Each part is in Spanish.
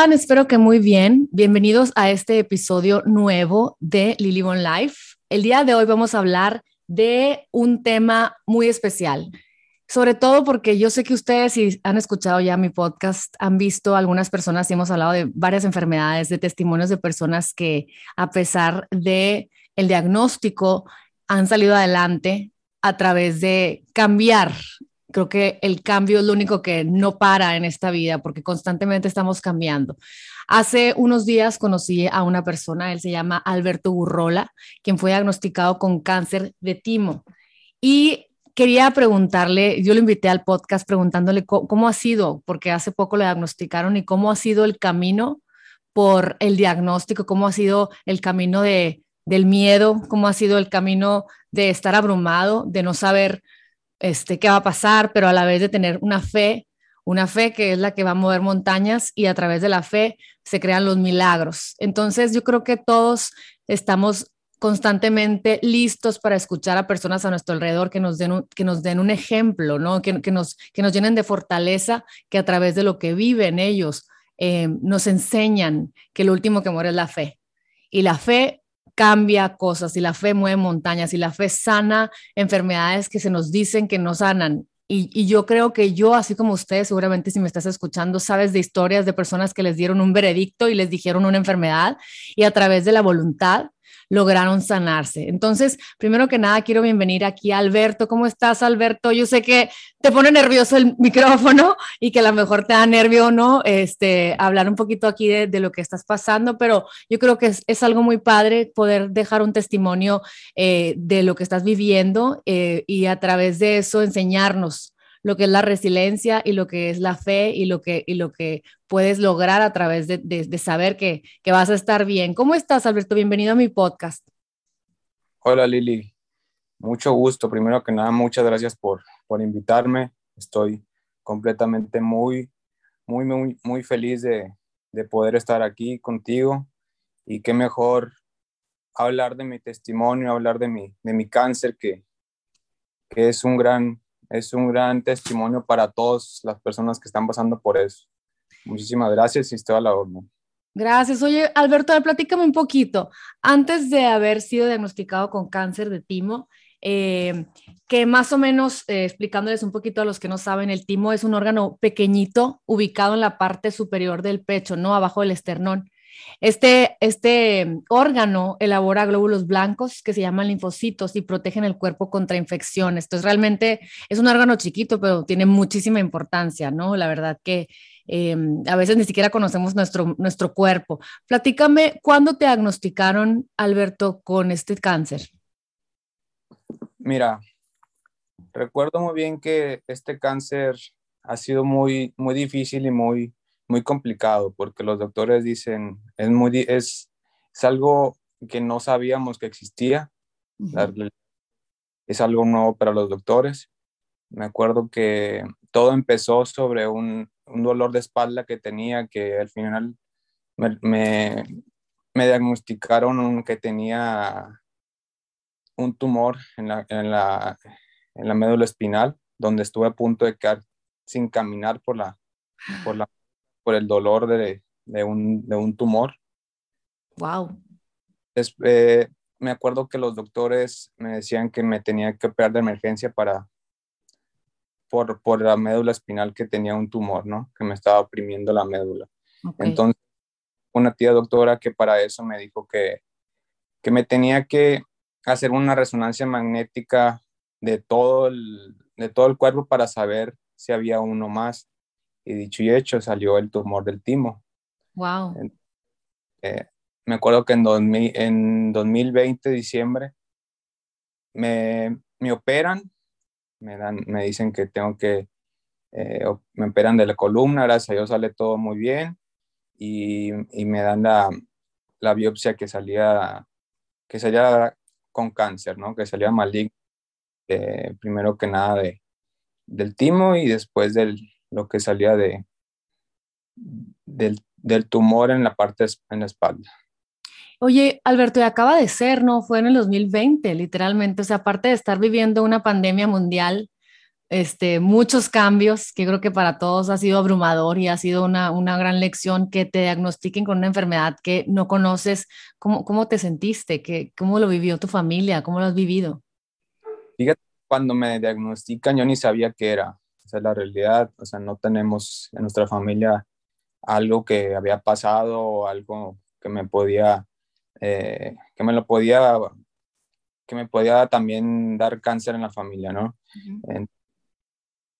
Espero que muy bien. Bienvenidos a este episodio nuevo de Lily Bon Life. El día de hoy vamos a hablar de un tema muy especial, sobre todo porque yo sé que ustedes, si han escuchado ya mi podcast, han visto algunas personas y hemos hablado de varias enfermedades, de testimonios de personas que a pesar de el diagnóstico han salido adelante a través de cambiar creo que el cambio es lo único que no para en esta vida porque constantemente estamos cambiando. Hace unos días conocí a una persona, él se llama Alberto Burrola, quien fue diagnosticado con cáncer de timo. Y quería preguntarle, yo lo invité al podcast preguntándole cómo, ha sido, porque hace poco le diagnosticaron y cómo ha sido el camino por el diagnóstico, cómo ha sido el camino de, del miedo, cómo ha sido el camino de estar abrumado, de no saber este, qué va a pasar, pero a la vez de tener una fe, una fe que es la que va a mover montañas y a través de la fe se crean los milagros. Entonces yo creo que todos estamos constantemente listos para escuchar a personas a nuestro alrededor que nos den un, que nos den un ejemplo, ¿no? que, nos, que nos llenen de fortaleza, que a través de lo que viven ellos eh, nos enseñan que lo último que muere es la fe. Y la fe cambia cosas, y la fe mueve montañas, y la fe sana enfermedades que se nos dicen que no sanan. Y, y, yo creo que yo, así como ustedes, seguramente si me estás escuchando, sabes de historias de personas que les dieron un veredicto y les dijeron una enfermedad y a través de la voluntad lograron sanarse. Entonces, primero que nada, quiero bienvenir aquí a Alberto. ¿Cómo estás, Alberto? Yo sé que te pone nervioso el micrófono y que a lo mejor te da nervio, ¿no? Este, hablar un poquito aquí de, lo que estás pasando, pero yo creo que es, algo muy padre poder dejar un testimonio eh, de lo que estás viviendo eh, y a través de eso enseñarnos lo que es la resiliencia y lo que es la fe y lo que, y lo que puedes lograr a través de, de, saber que, que, vas a estar bien. ¿Cómo estás, Alberto? Bienvenido a mi podcast. Hola, Lili. Mucho gusto. Primero que nada, muchas gracias por, por invitarme. Estoy completamente muy, muy, muy, muy feliz de, de poder estar aquí contigo. Y qué mejor hablar de mi testimonio, hablar de mi, de mi cáncer, que, que es un gran, es un gran testimonio para todas las personas que están pasando por eso. Muchísimas gracias y estoy a la orden. Gracias. Oye, Alberto, platícame un poquito. Antes de haber sido diagnosticado con cáncer de timo, eh, que más o menos, eh, explicándoles un poquito a los que no saben, el timo es un órgano pequeñito ubicado en la parte superior del pecho, no abajo del esternón. Este, este órgano elabora glóbulos blancos que se llaman linfocitos y protegen el cuerpo contra infecciones. Entonces, realmente es un órgano chiquito, pero tiene muchísima importancia, ¿no? La verdad que eh, a veces ni siquiera conocemos nuestro, nuestro cuerpo. Platícame, ¿cuándo te diagnosticaron, Alberto, con este cáncer? Mira, recuerdo muy bien que este cáncer ha sido muy, muy difícil y muy, muy complicado porque los doctores dicen, es, muy, es, es algo que no sabíamos que existía, es algo nuevo para los doctores. Me acuerdo que todo empezó sobre un, un dolor de espalda que tenía, que al final me, me, me diagnosticaron que tenía un tumor en la, en, la, en la médula espinal, donde estuve a punto de quedar sin caminar por la, por la por el dolor de, de, un, de un, tumor. Wow. Eh, me acuerdo que los doctores me decían que me tenía que operar de emergencia para por, por la médula espinal que tenía un tumor, ¿no? Que me estaba oprimiendo la médula. Entonces, una tía doctora que para eso me dijo que, que me tenía que hacer una resonancia magnética de todo el, de todo el cuerpo para saber si había uno más. Y dicho y hecho, salió el tumor del timo. Wow. Eh, me acuerdo que en, 2000, en 2020, diciembre, me, me, operan, me, dan, me dicen que tengo que, eh, me operan de la columna, gracias a Dios sale todo muy bien y, y me dan la, la, biopsia que salía, que salía con cáncer, ¿no? Que salía maligno, eh, primero que nada de, del timo y después del, lo que salía de, del, del tumor en la parte en la espalda. Oye, Alberto, y acaba de ser, ¿no? Fue en el 2020, literalmente. O sea, aparte de estar viviendo una pandemia mundial, este, muchos cambios, que creo que para todos ha sido abrumador y ha sido una, una gran lección que te diagnostiquen con una enfermedad que no conoces. ¿Cómo, cómo te sentiste? ¿Qué, ¿Cómo lo vivió tu familia? ¿Cómo lo has vivido? Fíjate, cuando me diagnostican yo ni sabía qué era. O sea, la realidad, o sea, no tenemos en nuestra familia algo que había pasado o algo que me podía, eh, que me lo podía, que me podía también dar cáncer en la familia, ¿no?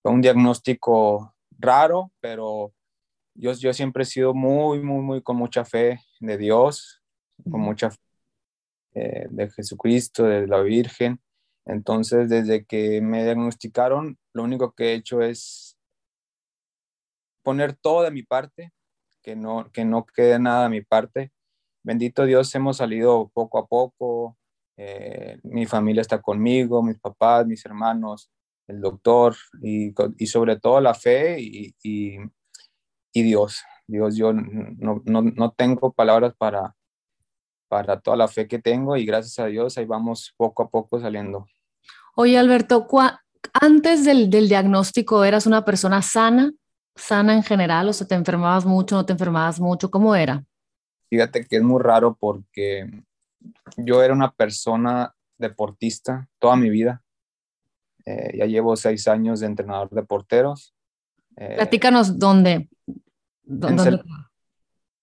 fue un diagnóstico raro, pero yo, yo siempre he sido muy, muy, muy con mucha fe de Dios, con mucha fe eh, de Jesucristo, de la Virgen. Entonces, desde que me diagnosticaron, lo único que he hecho es poner todo de mi parte, que no, que no quede nada de mi parte. Bendito Dios, hemos salido poco a poco. Eh, mi familia está conmigo, mis papás, mis hermanos, el doctor y, sobre todo la fe y, y, y Dios. Dios, yo no, no, no, tengo palabras para, para toda la fe que tengo y gracias a Dios ahí vamos poco a poco saliendo. Oye, Alberto, antes del, del diagnóstico eras una persona sana, sana en general, o sea, te enfermabas mucho, no te enfermabas mucho, ¿cómo era? Fíjate que es muy raro porque yo era una persona deportista toda mi vida. Eh, ya llevo seis años de entrenador de porteros. Eh, Platícanos dónde.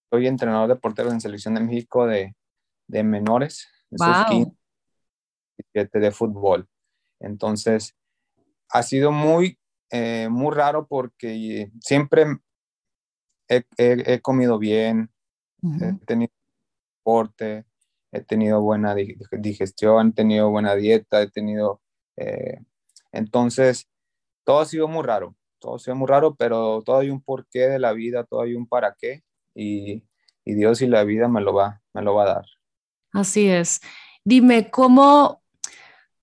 Soy entrenador de porteros en Selección de México de, de menores, wow. de fútbol. Entonces, ha sido muy, eh, muy raro porque siempre he, he, comido bien, uh -huh. he tenido deporte, he tenido buena digestión, he tenido buena dieta, he tenido eh, entonces, todo ha sido muy raro, todo ha sido muy raro, pero todo hay un porqué de la vida, todo hay un para qué y, y Dios y la vida me lo va, me lo va a dar. Así es. Dime, ¿cómo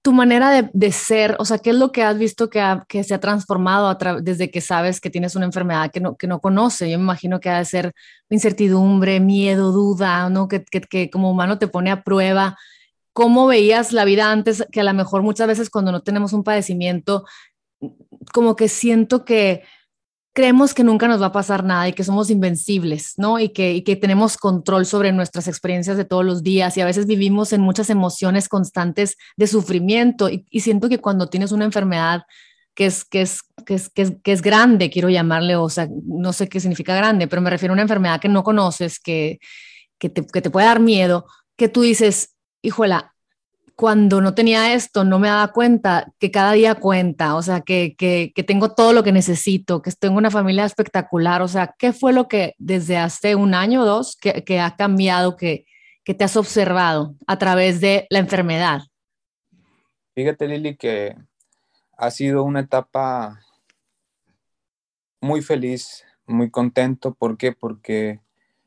tu manera de, ser, o sea, qué es lo que has visto que, ha, que se ha transformado desde que sabes que tienes una enfermedad que no, que no conoce? Yo me imagino que ha de ser incertidumbre, miedo, duda, ¿no? Que, que, que como humano te pone a prueba cómo veías la vida antes, que a lo mejor muchas veces cuando no tenemos un padecimiento, como que siento que creemos que nunca nos va a pasar nada y que somos invencibles, ¿no? Y que, que tenemos control sobre nuestras experiencias de todos los días y a veces vivimos en muchas emociones constantes de sufrimiento y, y siento que cuando tienes una enfermedad que es, que, es, que, es, que, es, que es grande, quiero llamarle, o sea, no sé qué significa grande, pero me refiero a una enfermedad que no conoces, que, que, te, que te puede dar miedo, que tú dices, híjola, cuando no tenía esto, no me daba cuenta que cada día cuenta, o sea, que, que, que, tengo todo lo que necesito, que tengo una familia espectacular, o sea, ¿qué fue lo que desde hace un año o dos que, que ha cambiado, que, que te has observado a través de la enfermedad? Fíjate, Lili, que ha sido una etapa muy feliz, muy contento. ¿Por qué? Porque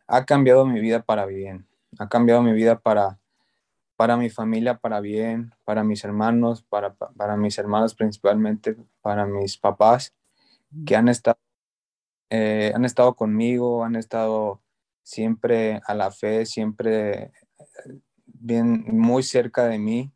ha cambiado mi vida para bien, ha cambiado mi vida para para mi familia, para bien, para mis hermanos, para, para mis hermanos principalmente, para mis papás, que han estado, eh, han estado conmigo, han estado siempre a la fe, siempre bien, muy cerca de mí,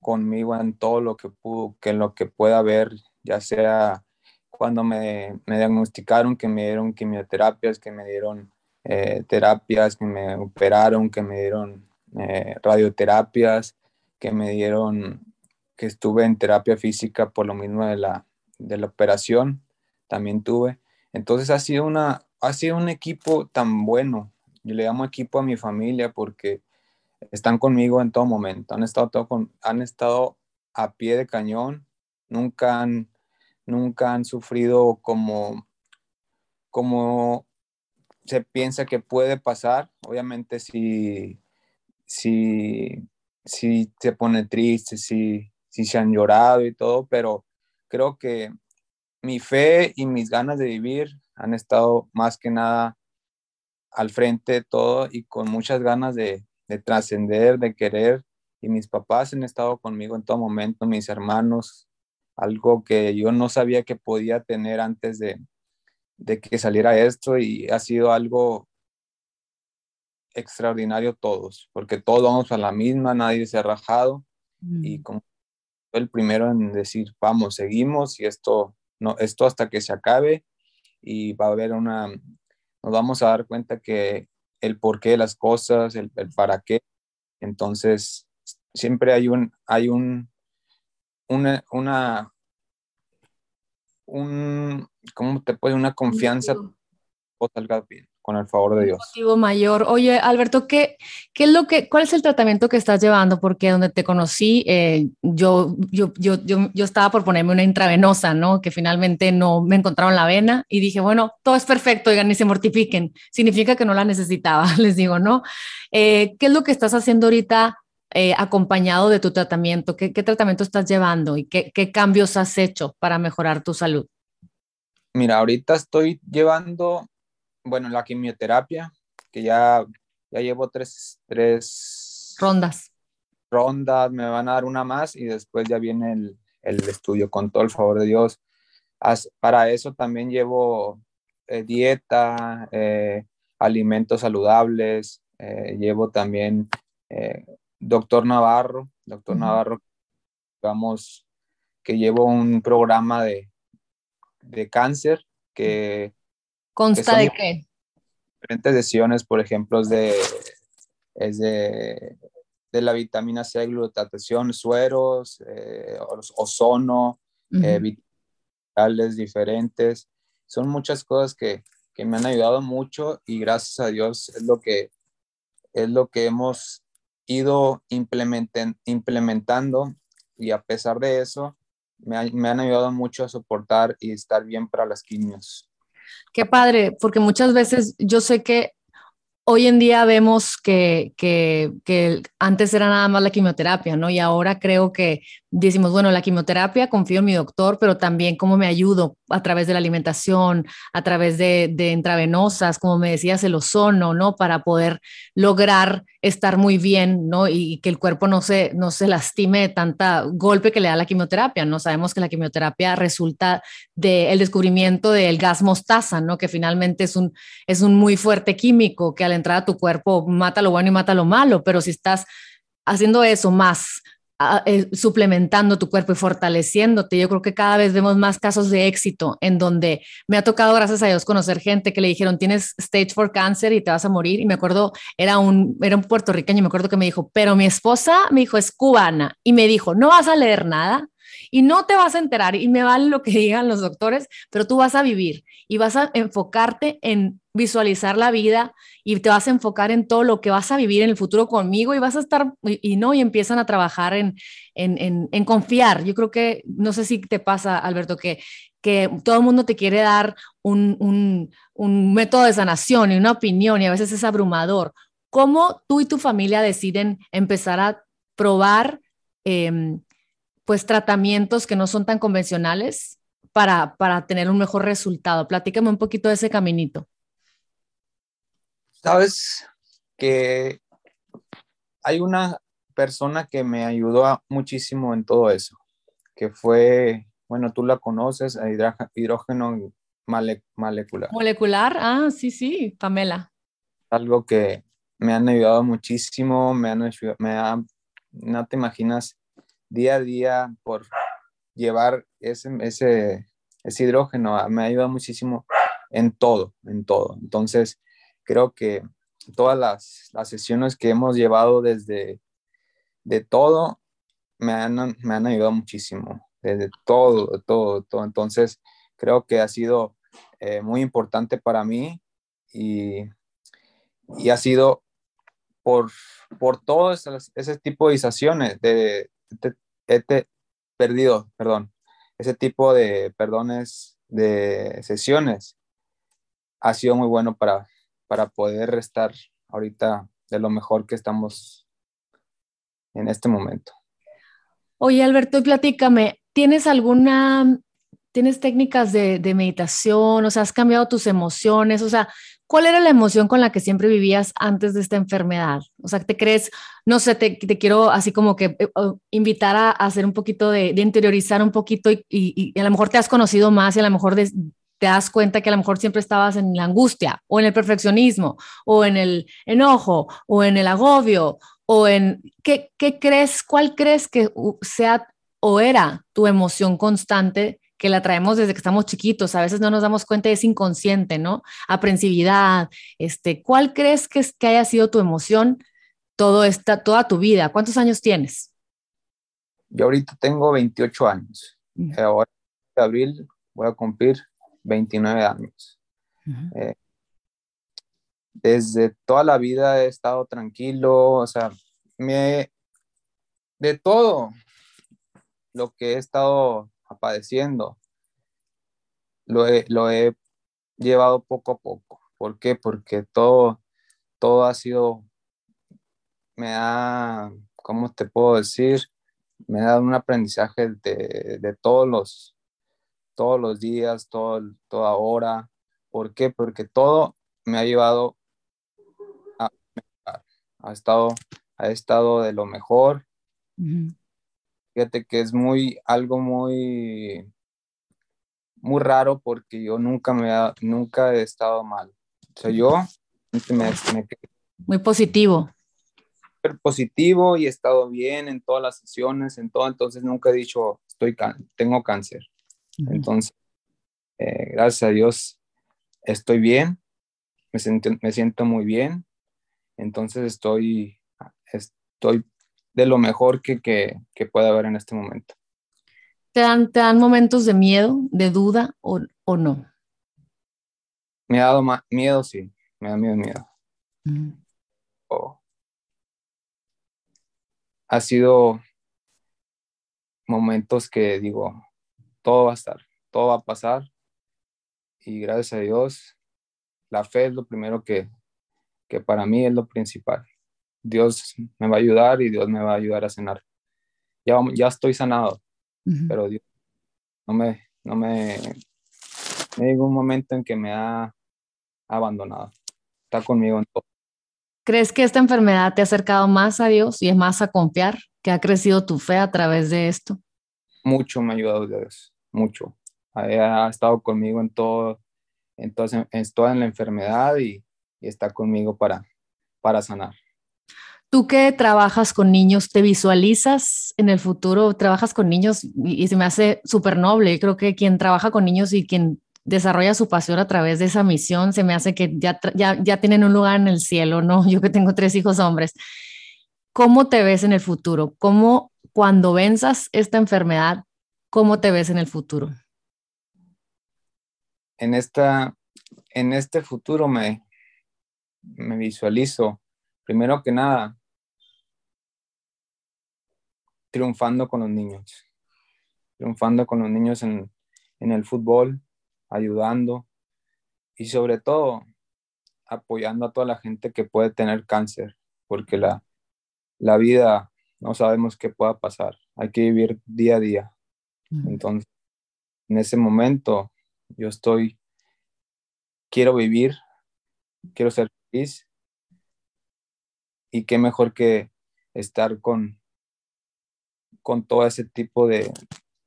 conmigo en todo lo que, pudo, que lo que pueda haber, ya sea cuando me, me diagnosticaron, que me dieron quimioterapias, que me dieron eh, terapias, que me operaron, que me dieron eh, radioterapias, que me dieron, que estuve en terapia física por lo mismo de la, de la operación, también tuve. Entonces ha sido, una, ha sido un equipo tan bueno. Yo le llamo equipo a mi familia porque están conmigo en todo momento. Han estado, todo con, han estado a pie de cañón, nunca han, nunca han sufrido como, como se piensa que puede pasar. Obviamente si si, si se pone triste, si, si se han llorado y todo, pero creo que mi fe y mis ganas de vivir han estado más que nada al frente de todo y con muchas ganas de, de trascender, de querer. Y mis papás han estado conmigo en todo momento, mis hermanos, algo que yo no sabía que podía tener antes de, de que saliera esto y ha sido algo extraordinario todos, porque todos vamos a la misma, nadie se ha rajado mm. y como el primero en decir, vamos, seguimos y esto, no, esto hasta que se acabe y va a haber una, nos vamos a dar cuenta que el porqué de las cosas, el, para qué, entonces siempre hay un, hay un, una, una un, ¿cómo te puede? Una confianza o salga bien con el favor de Dios. Motivo mayor. Oye, Alberto, ¿qué, ¿qué es lo que, cuál es el tratamiento que estás llevando? Porque donde te conocí, eh, yo, yo, yo, yo, yo estaba por ponerme una intravenosa, ¿no? Que finalmente no me encontraron la vena y dije, bueno, todo es perfecto, oigan, ni se mortifiquen. Significa que no la necesitaba, les digo, ¿no? Eh, ¿Qué es lo que estás haciendo ahorita eh, acompañado de tu tratamiento? ¿Qué, ¿Qué, tratamiento estás llevando y qué, qué cambios has hecho para mejorar tu salud? Mira, ahorita estoy llevando bueno, la quimioterapia, que ya, ya llevo tres, tres rondas. Rondas, me van a dar una más y después ya viene el, el estudio con todo el favor de Dios. para eso también llevo eh, dieta, eh, alimentos saludables, eh, llevo también doctor Navarro, doctor Navarro, digamos que llevo un programa de, de cáncer que ¿Consta de qué? Diferentes lesiones, por ejemplo, es de, es de, de la vitamina C, glutatación, sueros, eh, ozono, uh vitales diferentes. Son muchas cosas que, que, me han ayudado mucho y gracias a Dios es lo que, es lo que hemos ido implementando y a pesar de eso me, me han ayudado mucho a soportar y estar bien para las quimios. Qué padre, porque muchas veces yo sé que hoy en día vemos que, que, que, antes era nada más la quimioterapia, ¿no? Y ahora creo que decimos, bueno, la quimioterapia, confío en mi doctor, pero también cómo me ayudo a través de la alimentación, a través de, de intravenosas, como me decías, el ozono, ¿no? Para poder lograr estar muy bien, ¿no? Y, que el cuerpo no se, no se lastime de tanta golpe que le da la quimioterapia, ¿no? Sabemos que la quimioterapia resulta del descubrimiento del gas mostaza, ¿no? Que finalmente es un, es un muy fuerte químico que al entrar a tu cuerpo mata lo bueno y mata lo malo, pero si estás haciendo eso más eh, suplementando tu cuerpo y fortaleciéndote. Yo creo que cada vez vemos más casos de éxito en donde me ha tocado, gracias a Dios, conocer gente que le dijeron, tienes stage 4 cáncer y te vas a morir. Y me acuerdo, era un, era un puertorriqueño, me acuerdo que me dijo, pero mi esposa me dijo, es cubana. Y me dijo, no vas a leer nada y no te vas a enterar y me vale lo que digan los doctores, pero tú vas a vivir y vas a enfocarte en visualizar la vida y te vas a enfocar en todo lo que vas a vivir en el futuro conmigo y vas a estar, y, no, y empiezan a trabajar en, en, en, confiar. Yo creo que, no sé si te pasa, Alberto, que, que todo el mundo te quiere dar un, un, un método de sanación y una opinión y a veces es abrumador. ¿Cómo tú y tu familia deciden empezar a probar eh, pues tratamientos que no son tan convencionales para, para tener un mejor resultado. Platícame un poquito de ese caminito. Sabes que hay una persona que me ayudó muchísimo en todo eso, que fue, bueno, tú la conoces, hidrógeno molecular. Molecular, ah, sí, sí, Pamela. Algo que me han ayudado muchísimo, me han, me no te imaginas día a día por llevar ese, ese, ese hidrógeno me ayuda muchísimo en todo, en todo. Entonces, creo que todas las, las sesiones que hemos llevado desde de todo me han, me han ayudado muchísimo, desde todo, todo, todo. Entonces, creo que ha sido eh, muy importante para mí y, y ha sido por, por todo ese, ese de sesiones, de, este, perdido, perdón, ese tipo de perdones de sesiones ha sido muy bueno para, para poder estar ahorita de lo mejor que estamos en este momento. Oye, Alberto, platícame, ¿tienes alguna, tienes técnicas de, de meditación? O sea, ¿has cambiado tus emociones? O sea, ¿Cuál era la emoción con la que siempre vivías antes de esta enfermedad? O sea, ¿te crees, no sé, te, quiero así como que eh, invitar a, hacer un poquito de, interiorizar un poquito y, a lo mejor te has conocido más y a lo mejor te das cuenta que a lo mejor siempre estabas en la angustia o en el perfeccionismo o en el enojo o en el agobio o en, ¿qué, qué crees, cuál crees que sea o era tu emoción constante que la traemos desde que estamos chiquitos, a veces no nos damos cuenta, es inconsciente, ¿no? Aprensividad, este, ¿cuál crees que, es, que haya sido tu emoción todo esta, toda tu vida? ¿Cuántos años tienes? Yo ahorita tengo 28 años. Ahora, en abril, voy a cumplir 29 años. eh, desde toda la vida he estado tranquilo, o sea, me, de todo lo que he estado padeciendo, lo he, lo he llevado poco a poco. ¿Por qué? Porque todo, todo ha sido, me ha, ¿cómo te puedo decir? Me ha dado un aprendizaje de, de todos los, todos los días, todo, toda hora. ¿Por qué? Porque todo me ha llevado a ha estado, ha estado de lo mejor. Uh -huh. Fíjate que es muy, algo muy, muy raro porque yo nunca me ha, nunca he estado mal. O sea, yo me, me muy positivo. Súper positivo y he estado bien en todas las sesiones, en todo, entonces nunca he dicho, estoy, tengo cáncer. Uh -huh. Entonces, eh, gracias a Dios, estoy bien, me siento, me siento muy bien, entonces estoy, estoy de lo mejor que, que, que puede haber en este momento. ¿Te dan, ¿Te dan momentos de miedo, de duda o, o no? Me ha dado miedo, sí, me da miedo, miedo. Mm. Oh. Ha sido momentos que digo, todo va a estar, todo va a pasar y gracias a Dios, la fe es lo primero que, que para mí es lo principal. Dios me va a ayudar y Dios me va a ayudar a sanar. Ya, ya estoy sanado, uh -huh. pero Dios no me, no me, me llegó un momento en que me ha abandonado. Está conmigo en todo. ¿Crees que esta enfermedad te ha acercado más a Dios y es más a confiar? ¿Que ha crecido tu fe a través de esto? Mucho me ha ayudado Dios, mucho. Ha, estado conmigo en todo, en, todo, en toda la enfermedad y, y está conmigo para, para sanar. Tú que trabajas con niños, ¿te visualizas en el futuro? Trabajas con niños y, se me hace súper noble. Creo que quien trabaja con niños y quien desarrolla su pasión a través de esa misión, se me hace que ya, ya, ya tienen un lugar en el cielo, ¿no? Yo que tengo tres hijos hombres. ¿Cómo te ves en el futuro? ¿Cómo cuando venzas esta enfermedad, cómo te ves en el futuro? En, esta, en este futuro me, me visualizo primero que nada, triunfando con los niños, triunfando con los niños en, en, el fútbol, ayudando y sobre todo apoyando a toda la gente que puede tener cáncer, porque la, la vida no sabemos qué pueda pasar, hay que vivir día a día. Entonces, en ese momento yo estoy, quiero vivir, quiero ser feliz y qué mejor que estar con, con todo ese tipo de,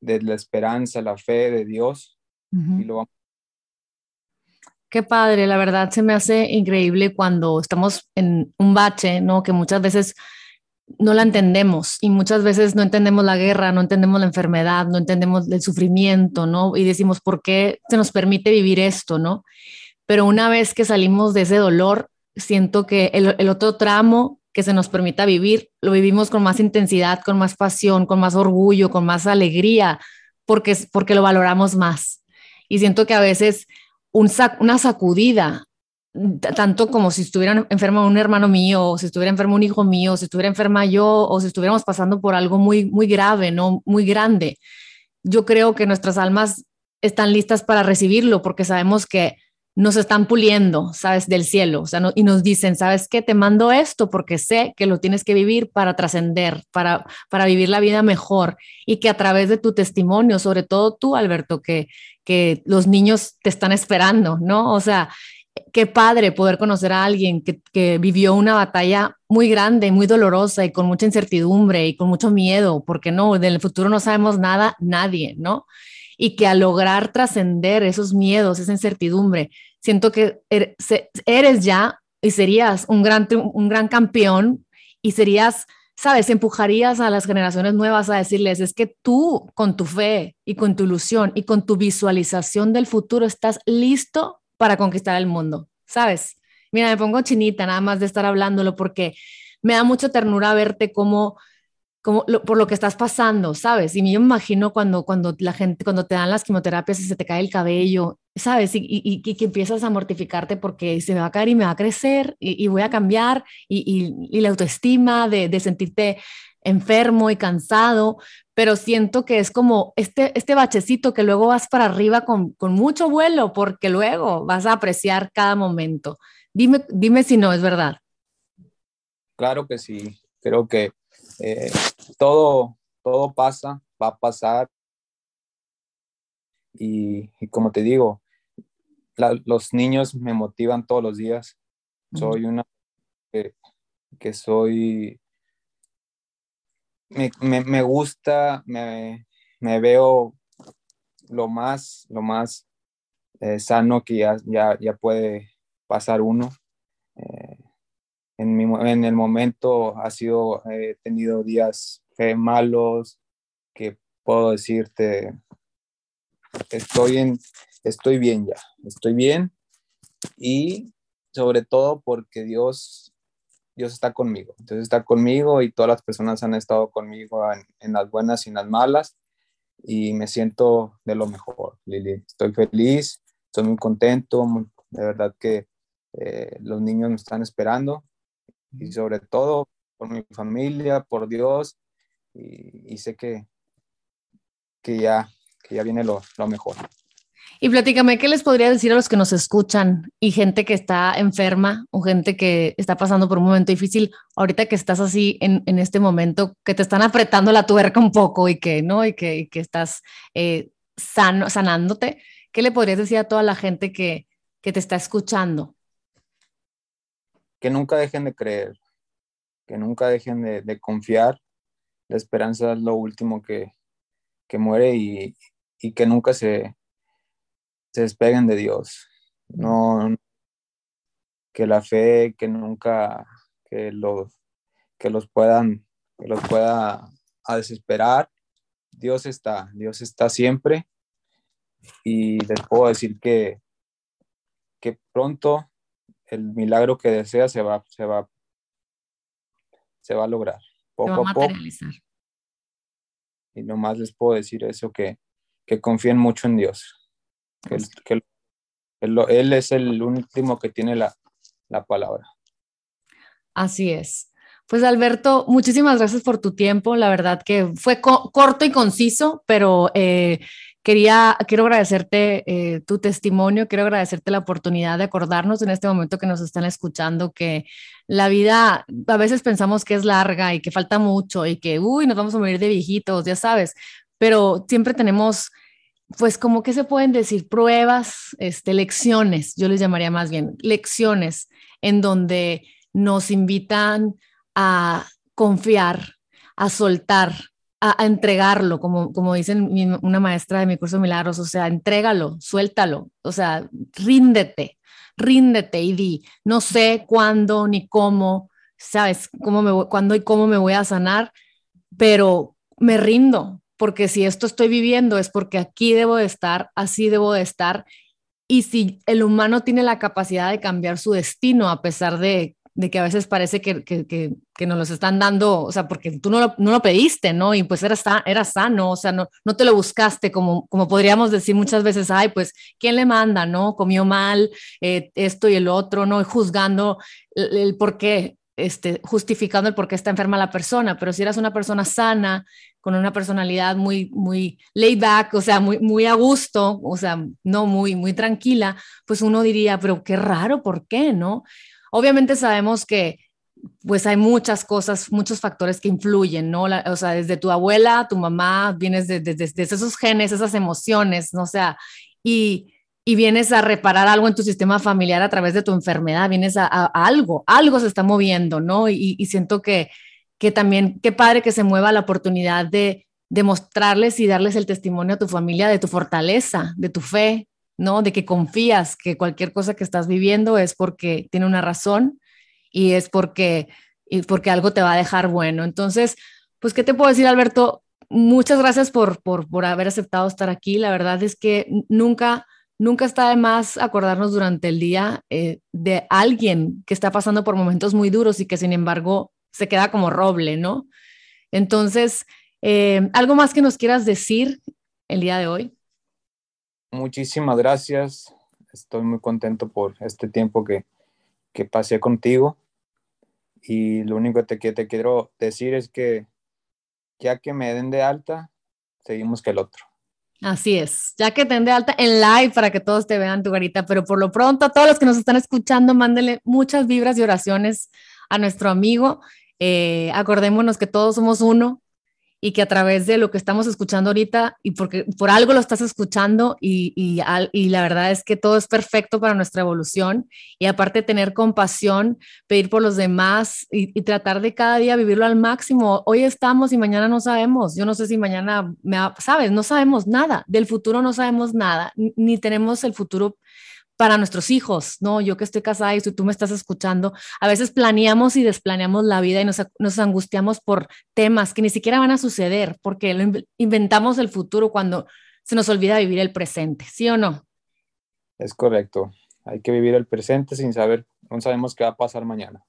de la esperanza, la fe de Dios. Uh -huh. y lo vamos. Qué padre, la verdad se me hace increíble cuando estamos en un bache, ¿no? Que muchas veces no la entendemos y muchas veces no entendemos la guerra, no entendemos la enfermedad, no entendemos el sufrimiento, ¿no? Y decimos, ¿por qué se nos permite vivir esto, ¿no? Pero una vez que salimos de ese dolor, siento que el, el otro tramo que se nos permita vivir, lo vivimos con más intensidad, con más pasión, con más orgullo, con más alegría, porque, porque lo valoramos más. Y siento que a veces una sacudida, tanto como si estuviera enfermo un hermano mío, o si estuviera enfermo un hijo mío, o si estuviera enferma yo, o si estuviéramos pasando por algo muy, muy grave, no muy grande. Yo creo que nuestras almas están listas para recibirlo porque sabemos que nos están puliendo, ¿sabes? Del cielo, o sea, y nos dicen, ¿sabes qué? Te mando esto porque sé que lo tienes que vivir para trascender, para, para vivir la vida mejor y que a través de tu testimonio, sobre todo tú, Alberto, que, que los niños te están esperando, ¿no? O sea, qué padre poder conocer a alguien que, que vivió una batalla muy grande, muy dolorosa y con mucha incertidumbre y con mucho miedo, porque no, del futuro no sabemos nada, nadie, ¿no? Y que al lograr trascender esos miedos, esa incertidumbre, siento que eres ya y serías un gran, un gran campeón y serías, sabes, empujarías a las generaciones nuevas a decirles, es que tú con tu fe y con tu ilusión y con tu visualización del futuro estás listo para conquistar el mundo, ¿sabes? Mira, me pongo chinita nada más de estar hablándolo porque me da mucha ternura verte como por lo que estás pasando, ¿sabes? Y yo me imagino cuando, cuando la gente, cuando te dan las quimioterapias y se te cae el cabello, ¿sabes? Y, y, y que empiezas a mortificarte porque se me va a caer y me va a crecer y, voy a cambiar y, la autoestima de, de, sentirte enfermo y cansado, pero siento que es como este, este bachecito que luego vas para arriba con, con mucho vuelo porque luego vas a apreciar cada momento. Dime, dime si no es verdad. Claro que sí, creo que eh, todo, todo pasa, va a pasar. Y, como te digo, los niños me motivan todos los días. Soy una que, soy, me, gusta, me, veo lo más, lo más eh, sano que ya, ya, puede pasar uno. Eh, en, el momento ha sido, he tenido días malos que puedo decirte, estoy, en, estoy bien ya, estoy bien. Y sobre todo porque Dios, Dios está conmigo, Dios está conmigo y todas las personas han estado conmigo en, las buenas y en las malas. Y me siento de lo mejor, Lili. Estoy feliz, estoy muy contento, de verdad que eh, los niños me están esperando y sobre todo por mi familia, por Dios, y, sé que, que, ya, que ya viene lo, lo mejor. Y platícame, ¿qué les podría decir a los que nos escuchan y gente que está enferma o gente que está pasando por un momento difícil, ahorita que estás así en, en este momento, que te están apretando la tuerca un poco y que, ¿no? Y que, y que estás eh, sano, sanándote? ¿Qué le podrías decir a toda la gente que, que te está escuchando? Que nunca dejen de creer, que nunca dejen de, confiar. La esperanza es lo último que, muere y, que nunca se, se despeguen de Dios. No, que la fe, que nunca, que los, que los puedan, que los pueda a desesperar. Dios está, Dios está siempre. Y les puedo decir que, que pronto el milagro que desea se va, se va, se va a lograr. Poco a, poco. Y nomás les puedo decir eso, que, que confíen mucho en Dios. Que, él, es el último que tiene la, la palabra. Así es. Pues Alberto, muchísimas gracias por tu tiempo. La verdad que fue corto y conciso, pero eh, Quería, quiero agradecerte eh, tu testimonio, quiero agradecerte la oportunidad de acordarnos en este momento que nos están escuchando que la vida a veces pensamos que es larga y que falta mucho y que, uy, nos vamos a morir de viejitos, ya sabes, pero siempre tenemos, pues, como que se pueden decir, pruebas, este, lecciones, yo les llamaría más bien, lecciones en donde nos invitan a confiar, a soltar, a, entregarlo, como, como dicen una maestra de mi curso de milagros, o sea, entrégalo, suéltalo, o sea, ríndete, ríndete y di, no sé cuándo ni cómo, sabes, cómo me, cuándo y cómo me voy a sanar, pero me rindo, porque si esto estoy viviendo es porque aquí debo de estar, así debo de estar. Y si el humano tiene la capacidad de cambiar su destino a pesar de de que a veces parece que, que, que, nos los están dando, o sea, porque tú no lo, no lo pediste, ¿no? Y pues era, era sano, o sea, no, no te lo buscaste, como, como podríamos decir muchas veces, ay, pues, ¿quién le manda, no? Comió mal, eh, esto y el otro, ¿no? Y juzgando el, por qué, este, justificando el por qué está enferma la persona, pero si eras una persona sana, con una personalidad muy, muy laid back, o sea, muy, muy a gusto, o sea, no muy, muy tranquila, pues uno diría, pero qué raro, ¿por qué, no? Obviamente sabemos que pues hay muchas cosas, muchos factores que influyen, ¿no? o sea, desde tu abuela, tu mamá, vienes desde de, esos genes, esas emociones, ¿no? O sea, y, y, vienes a reparar algo en tu sistema familiar a través de tu enfermedad, vienes a, algo, algo se está moviendo, ¿no? Y, y, siento que, que también, qué padre que se mueva la oportunidad de, de mostrarles y darles el testimonio a tu familia de tu fortaleza, de tu fe, ¿no? De que confías que cualquier cosa que estás viviendo es porque tiene una razón y es porque y porque algo te va a dejar bueno. Entonces, pues, ¿qué te puedo decir, Alberto? Muchas gracias por, por, por haber aceptado estar aquí. La verdad es que nunca, nunca está de más acordarnos durante el día eh, de alguien que está pasando por momentos muy duros y que sin embargo se queda como roble, ¿no? Entonces, eh, ¿algo más que nos quieras decir el día de hoy? Muchísimas gracias. Estoy muy contento por este tiempo que, que pasé contigo. Y lo único que te quiero decir es que ya que me den de alta, seguimos que el otro. Así es, ya que den de alta en live para que todos te vean tu garita, pero por lo pronto a todos los que nos están escuchando, mándenle muchas vibras y oraciones a nuestro amigo. Eh, acordémonos que todos somos uno, y que a través de lo que estamos escuchando ahorita y porque por algo lo estás escuchando y, y, y, la verdad es que todo es perfecto para nuestra evolución y aparte tener compasión, pedir por los demás y, tratar de cada día vivirlo al máximo. Hoy estamos y mañana no sabemos. Yo no sé si mañana, me sabes, no sabemos nada. Del futuro no sabemos nada, ni tenemos el futuro para nuestros hijos, ¿no? Yo que estoy casada y tú me estás escuchando, a veces planeamos y desplaneamos la vida y nos, nos angustiamos por temas que ni siquiera van a suceder porque inventamos el futuro cuando se nos olvida vivir el presente, ¿sí o no? Es correcto. Hay que vivir el presente sin saber, no sabemos qué va a pasar mañana.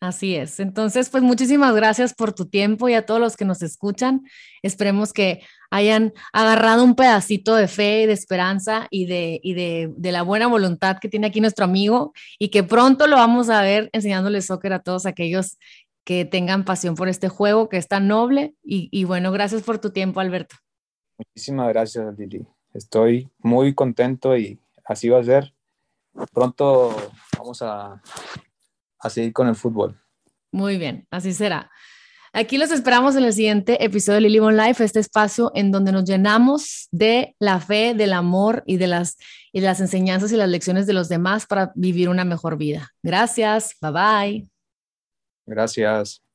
Así es. Entonces, pues muchísimas gracias por tu tiempo y a todos los que nos escuchan. Esperemos que hayan agarrado un pedacito de fe, de esperanza y de, y de, de, la buena voluntad que tiene aquí nuestro amigo y que pronto lo vamos a ver enseñándole soccer a todos aquellos que tengan pasión por este juego que es tan noble. Y, y bueno, gracias por tu tiempo, Alberto. Muchísimas gracias, Lili. Estoy muy contento y así va a ser. Pronto vamos a a seguir con el fútbol. Muy bien, así será. Aquí los esperamos en el siguiente episodio de Lily One Life, este espacio en donde nos llenamos de la fe, del amor y de las, y de las enseñanzas y las lecciones de los demás para vivir una mejor vida. Gracias, bye bye. Gracias.